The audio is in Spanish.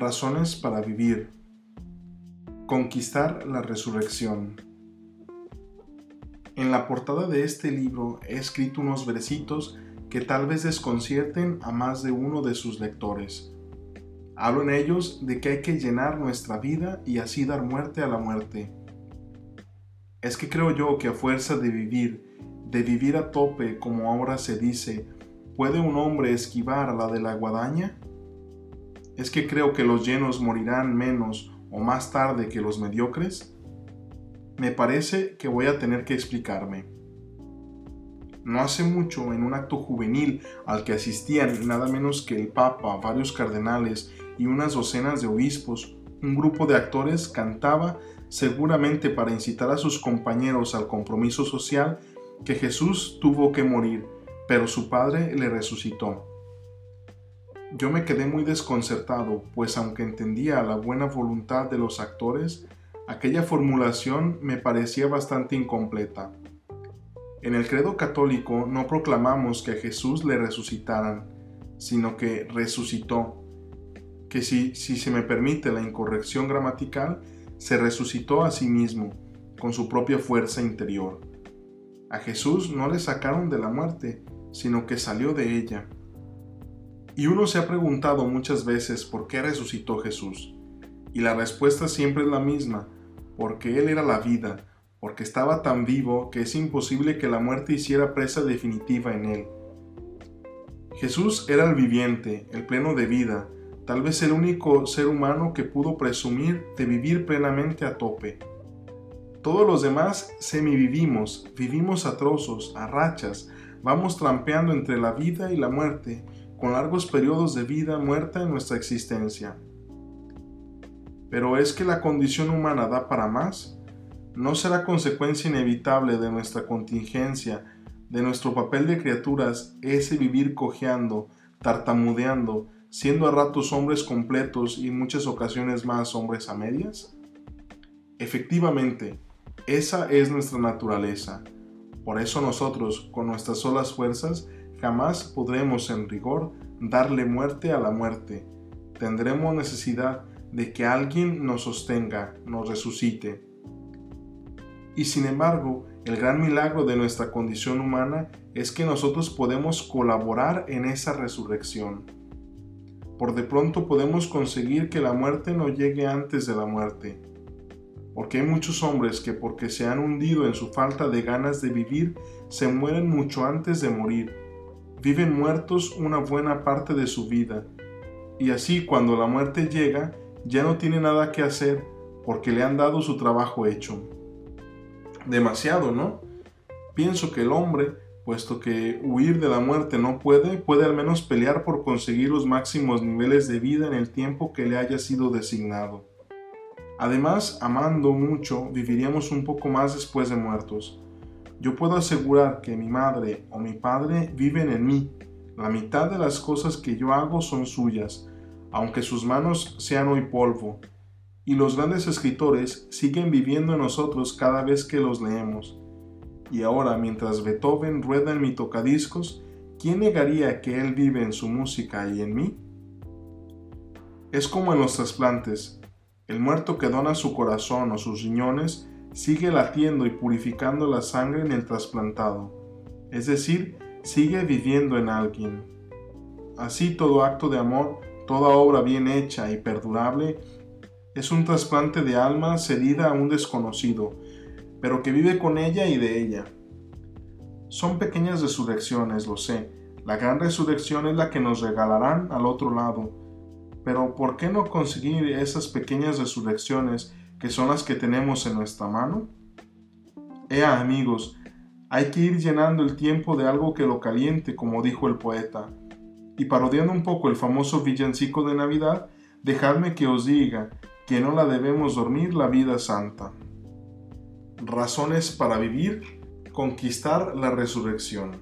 Razones para vivir. Conquistar la resurrección. En la portada de este libro he escrito unos versitos que tal vez desconcierten a más de uno de sus lectores. Hablo en ellos de que hay que llenar nuestra vida y así dar muerte a la muerte. Es que creo yo que a fuerza de vivir, de vivir a tope como ahora se dice, ¿puede un hombre esquivar la de la guadaña? ¿Es que creo que los llenos morirán menos o más tarde que los mediocres? Me parece que voy a tener que explicarme. No hace mucho, en un acto juvenil al que asistían nada menos que el Papa, varios cardenales y unas docenas de obispos, un grupo de actores cantaba, seguramente para incitar a sus compañeros al compromiso social, que Jesús tuvo que morir, pero su Padre le resucitó. Yo me quedé muy desconcertado, pues aunque entendía la buena voluntad de los actores, aquella formulación me parecía bastante incompleta. En el credo católico no proclamamos que a Jesús le resucitaran, sino que resucitó, que si, si se me permite la incorrección gramatical, se resucitó a sí mismo, con su propia fuerza interior. A Jesús no le sacaron de la muerte, sino que salió de ella. Y uno se ha preguntado muchas veces por qué resucitó Jesús. Y la respuesta siempre es la misma, porque Él era la vida, porque estaba tan vivo que es imposible que la muerte hiciera presa definitiva en Él. Jesús era el viviente, el pleno de vida, tal vez el único ser humano que pudo presumir de vivir plenamente a tope. Todos los demás semivivimos, vivimos a trozos, a rachas, vamos trampeando entre la vida y la muerte, con largos periodos de vida muerta en nuestra existencia. Pero ¿es que la condición humana da para más? ¿No será consecuencia inevitable de nuestra contingencia, de nuestro papel de criaturas, ese vivir cojeando, tartamudeando, siendo a ratos hombres completos y muchas ocasiones más hombres a medias? Efectivamente, esa es nuestra naturaleza. Por eso nosotros, con nuestras solas fuerzas, Jamás podremos en rigor darle muerte a la muerte. Tendremos necesidad de que alguien nos sostenga, nos resucite. Y sin embargo, el gran milagro de nuestra condición humana es que nosotros podemos colaborar en esa resurrección. Por de pronto podemos conseguir que la muerte no llegue antes de la muerte. Porque hay muchos hombres que porque se han hundido en su falta de ganas de vivir, se mueren mucho antes de morir viven muertos una buena parte de su vida, y así cuando la muerte llega, ya no tiene nada que hacer porque le han dado su trabajo hecho. Demasiado, ¿no? Pienso que el hombre, puesto que huir de la muerte no puede, puede al menos pelear por conseguir los máximos niveles de vida en el tiempo que le haya sido designado. Además, amando mucho, viviríamos un poco más después de muertos yo puedo asegurar que mi madre o mi padre viven en mí. La mitad de las cosas que yo hago son suyas, aunque sus manos sean hoy polvo. Y los grandes escritores siguen viviendo en nosotros cada vez que los leemos. Y ahora, mientras Beethoven rueda en mi tocadiscos, ¿quién negaría que él vive en su música y en mí? Es como en los trasplantes. El muerto que dona su corazón o sus riñones sigue latiendo y purificando la sangre en el trasplantado, es decir, sigue viviendo en alguien. Así todo acto de amor, toda obra bien hecha y perdurable, es un trasplante de alma cedida a un desconocido, pero que vive con ella y de ella. Son pequeñas resurrecciones, lo sé. La gran resurrección es la que nos regalarán al otro lado. Pero ¿por qué no conseguir esas pequeñas resurrecciones que son las que tenemos en nuestra mano? Ea amigos, hay que ir llenando el tiempo de algo que lo caliente, como dijo el poeta. Y parodiando un poco el famoso villancico de Navidad, dejadme que os diga que no la debemos dormir la vida santa. Razones para vivir, conquistar la resurrección.